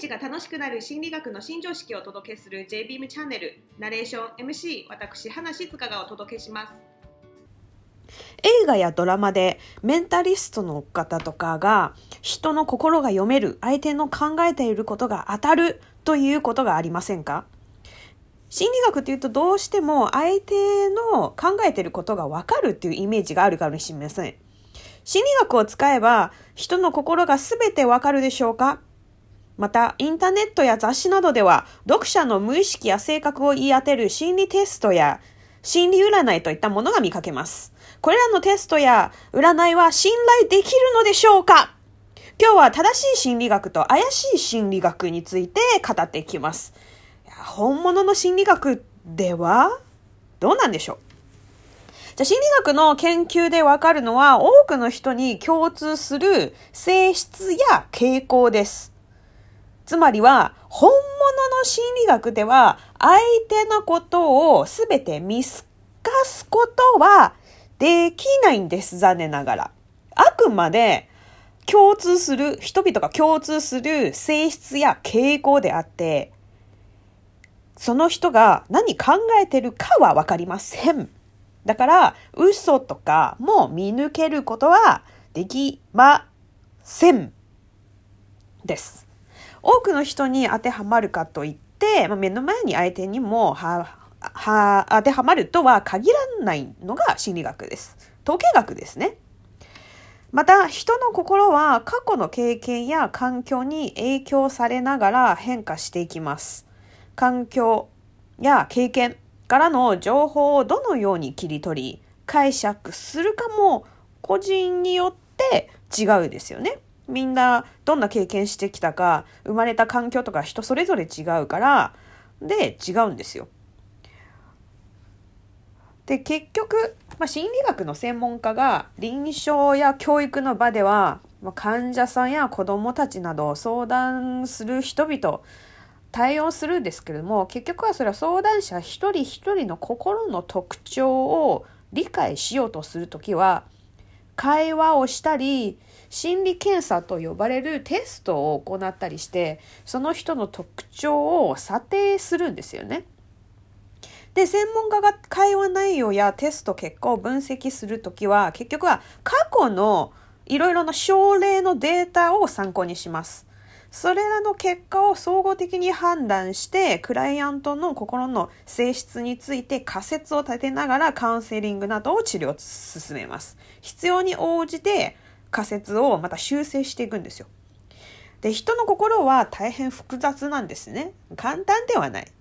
日が楽しくなる心理学の新常識をお届けする JBeam チャンネル。ナレーション MC 私花静香がお届けします。映画やドラマでメンタリストの方とかが人の心が読める相手の考えていることが当たるということがありませんか？心理学っていうとどうしても相手の考えていることがわかるっていうイメージがあるかもしれません。心理学を使えば人の心が全てわかるでしょうか？また、インターネットや雑誌などでは、読者の無意識や性格を言い当てる心理テストや、心理占いといったものが見かけます。これらのテストや占いは信頼できるのでしょうか？今日は正しい心理学と怪しい心理学について語っていきます。本物の心理学ではどうなんでしょう？じゃ心理学の研究でわかるのは多くの人に共通する性質や傾向です。つまりは、本物の心理学では、相手のことをすべて見透かすことはできないんです、残念ながら。あくまで共通する、人々が共通する性質や傾向であって、その人が何考えてるかはわかりません。だから、嘘とかも見抜けることはできません。です。多くの人に当てはまるかといって、まあ、目の前に相手にもはは当てはまるとは限らないのが心理学です。統計学ですね。また人の心は過去の経験や環境に影響されながら変化していきます。環境や経験からの情報をどのように切り取り解釈するかも個人によって違うですよね。みんなどんな経験してきたか生まれた環境とか人それぞれ違うからで違うんですよ。で結局、まあ、心理学の専門家が臨床や教育の場では、まあ、患者さんや子どもたちなど相談する人々対応するんですけれども結局はそれは相談者一人一人の心の特徴を理解しようとする時は会話をしたり心理検査と呼ばれるテストを行ったりしてその人の特徴を査定するんですよね。で専門家が会話内容やテスト結果を分析する時は結局は過去のいろいろな症例のデータを参考にします。それらの結果を総合的に判断してクライアントの心の性質について仮説を立てながらカウンセリングなどを治療を進めます。必要に応じて仮説をまた修正していくんですよ。で、人の心は大変複雑なんですね。簡単ではない。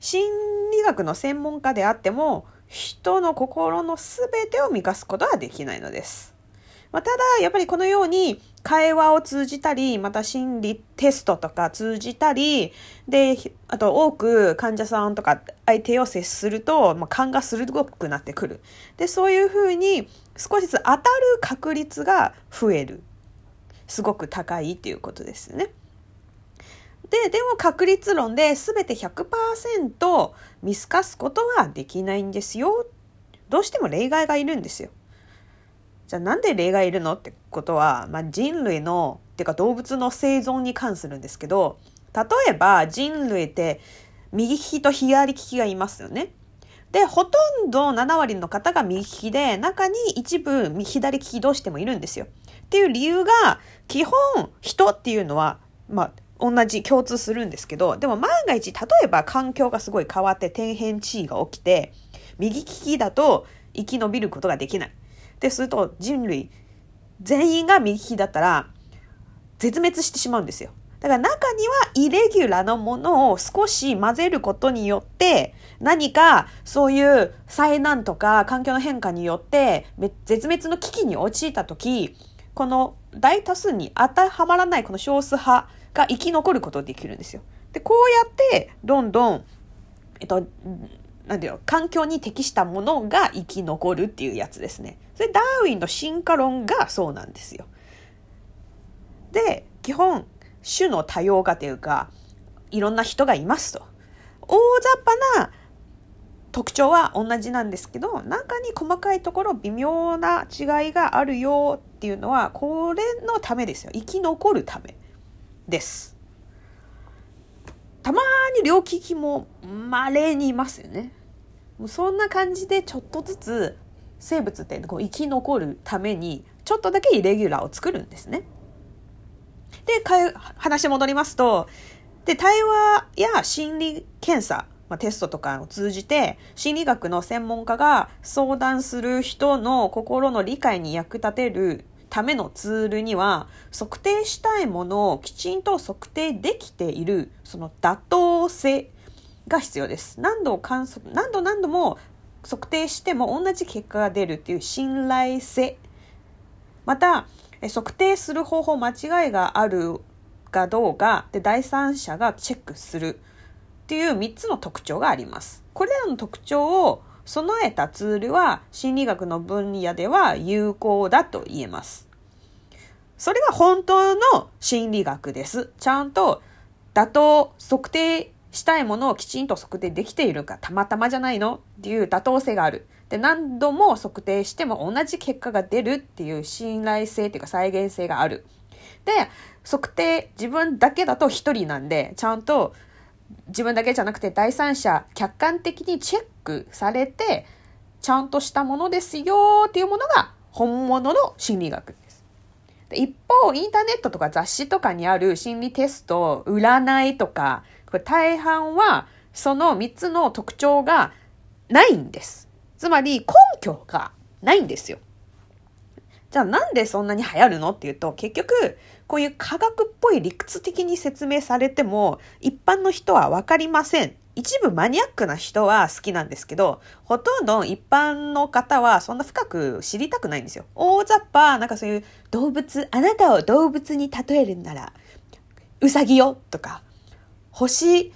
心理学の専門家であっても、人の心の全てを満たすことはできないのです。まあ、ただ、やっぱりこのように会話を通じたり、また心理テストとか通じたり、で、あと多く患者さんとか相手を接すると、まあ、勘が鋭くなってくる。で、そういうふうに少しずつ当たる確率が増える。すごく高いっていうことですね。で、でも確率論で全て100%見透かすことはできないんですよ。どうしても例外がいるんですよ。じゃあなんで例がいるのってことは、まあ、人類のっていうか動物の生存に関するんですけど例えば人類って右利きと左利きがいますよね。でほとんど7割の方が右利きで中に一部左利きどうしてもいるんですよ。っていう理由が基本人っていうのはまあ同じ共通するんですけどでも万が一例えば環境がすごい変わって天変地異が起きて右利きだと生き延びることができない。ですると人類全員が右利きだったら絶滅してしまうんですよ。だから中にはイレギュラーなものを少し混ぜることによって何かそういう災難とか環境の変化によって絶滅の危機に陥った時この大多数に当てはまらないこの少数派が生き残ることができるんですよ。でこうやってどんどん、えっと、なんていうの、環境に適したものが生き残るっていうやつですね。それダーウィンの進化論がそうなんですよ。で、基本、種の多様化というか、いろんな人がいますと。大雑把な特徴は同じなんですけど、中に細かいところ微妙な違いがあるよっていうのは、これのためですよ。生き残るためです。たまに両利きも稀にいますよね。もうそんな感じでちょっとずつ生物ってこう生き残るためにちょっとだけイレギュラーを作るんですね。で、話戻りますと、で、対話や心理検査、まあ、テストとかを通じて、心理学の専門家が相談する人の心の理解に役立てるためのツールには、測定したいものをきちんと測定できている、その妥当性が必要です。何度観測、何度何度も測定しても同じ結果が出るっていう信頼性。また、測定する方法間違いがあるかどうかで第三者がチェックするっていう3つの特徴があります。これらの特徴を備えたツールは心理学の分野では有効だと言えます。それが本当の心理学です。ちゃんと妥当、測定したいものをきちんと測定できているか、たまたまじゃないの？っていう妥当性がある。で、何度も測定しても同じ結果が出るっていう信頼性っていうか再現性がある。で、測定自分だけだと一人なんで、ちゃんと自分だけじゃなくて第三者客観的にチェックされて、ちゃんとしたものですよっていうものが本物の心理学です。で一方、インターネットとか雑誌とかにある心理テスト、占いとか、これ大半はその3つの特徴がないんです。つまり根拠がないんですよ。じゃあなんでそんなに流行るの？っていうと結局こういう科学っぽい理屈的に説明されても一般の人は分かりません。一部マニアックな人は好きなんですけど、ほとんど一般の方はそんな深く知りたくないんですよ。大雑把、なんかそういう動物、あなたを動物に例えるなら、うさぎよとか、星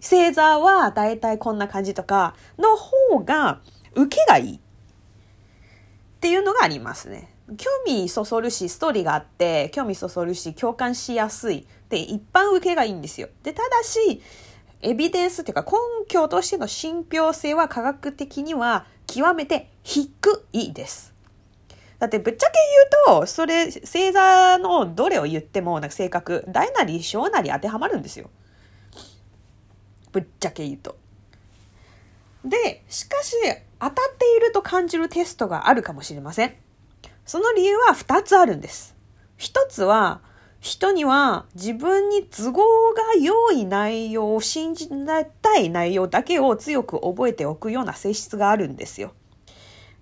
星座はだいたいこんな感じとかの方が受けがいいっていうのがありますね。興味そそるし、ストーリーがあって、興味そそるし、共感しやすい。で、一般受けがいいんですよ。で、ただし、エビデンスっていうか根拠としての信憑性は科学的には極めて低いです。だってぶっちゃけ言うと、それ、星座のどれを言っても、なんか性格、大なり小なり当てはまるんですよ。ぶっちゃけ言うと。で、しかし、当たっていると感じるテストがあるかもしれません。その理由は2つあるんです。1つは、人には自分に都合が良い内容を信じたい内容だけを強く覚えておくような性質があるんですよ。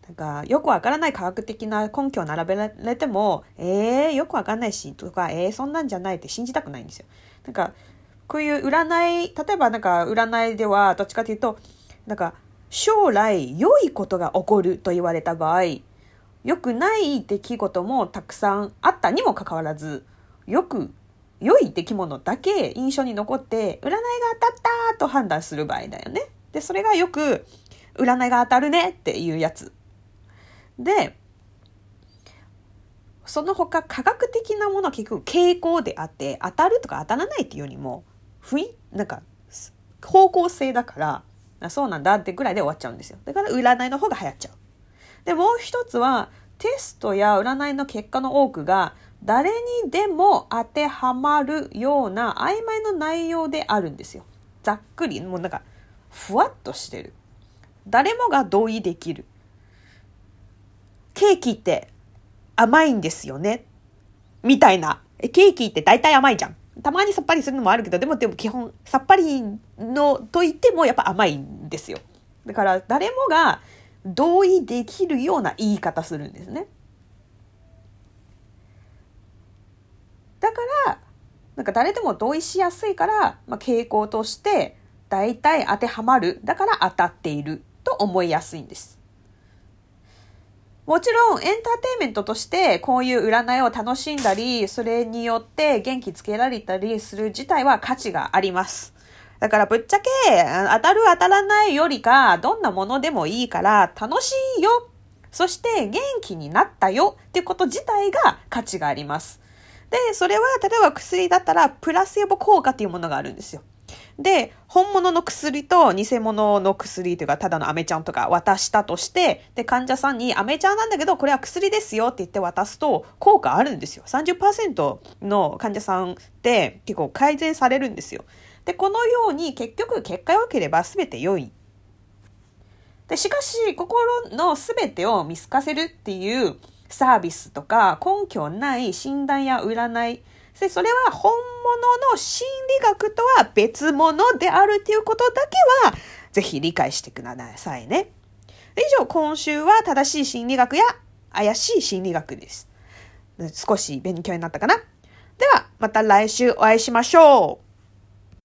なんか、よくわからない科学的な根拠を並べられても、えー、よくわかんないし、とか、えー、そんなんじゃないって信じたくないんですよ。なんか、こういう占い、例えばなんか占いではどっちかというと、なんか将来良いことが起こると言われた場合、良くない出来事もたくさんあったにもかかわらず、よく良い出来物だけ印象に残って占いが当たったと判断する場合だよね。で、それがよく占いが当たるねっていうやつ。で、その他科学的なものは結局傾向であって当たるとか当たらないっていうよりもふいなんか方向性だからそうなんだってぐらいで終わっちゃうんですよだから占いの方が流行っちゃうでもう一つはテストや占いの結果の多くが誰にでも当てはまるような曖昧な内容であるんですよ。ざっくりもうなんかふわっとしてる。誰もが同意できる。ケーキって甘いんですよね。みたいな。ケーキって大体甘いじゃん。たまにさっぱりするのもあるけど、でもでも基本さっぱりのと言ってもやっぱ甘いんですよ。だから誰もが同意できるような言い方するんですね。だから、なんか誰でも同意しやすいから、まあ、傾向として大体当てはまる。だから当たっていると思いやすいんです。もちろんエンターテインメントとしてこういう占いを楽しんだり、それによって元気つけられたりする自体は価値があります。だからぶっちゃけ当たる当たらないよりかどんなものでもいいから楽しいよ。そして元気になったよってこと自体が価値があります。で、それは例えば薬だったらプラセボ効果っていうものがあるんですよ。で、本物の薬と偽物の薬というか、ただのアメちゃんとか渡したとして、で、患者さんにアメちゃんなんだけど、これは薬ですよって言って渡すと、効果あるんですよ。30%の患者さんって結構改善されるんですよ。で、このように結局結果良ければ全て良い。で、しかし、心の全てを見透かせるっていうサービスとか根拠ない診断や占い、でそれは本物の心理学とは別物であるということだけは、ぜひ理解してくださいね。以上、今週は正しい心理学や怪しい心理学です。少し勉強になったかなでは、また来週お会いしましょう。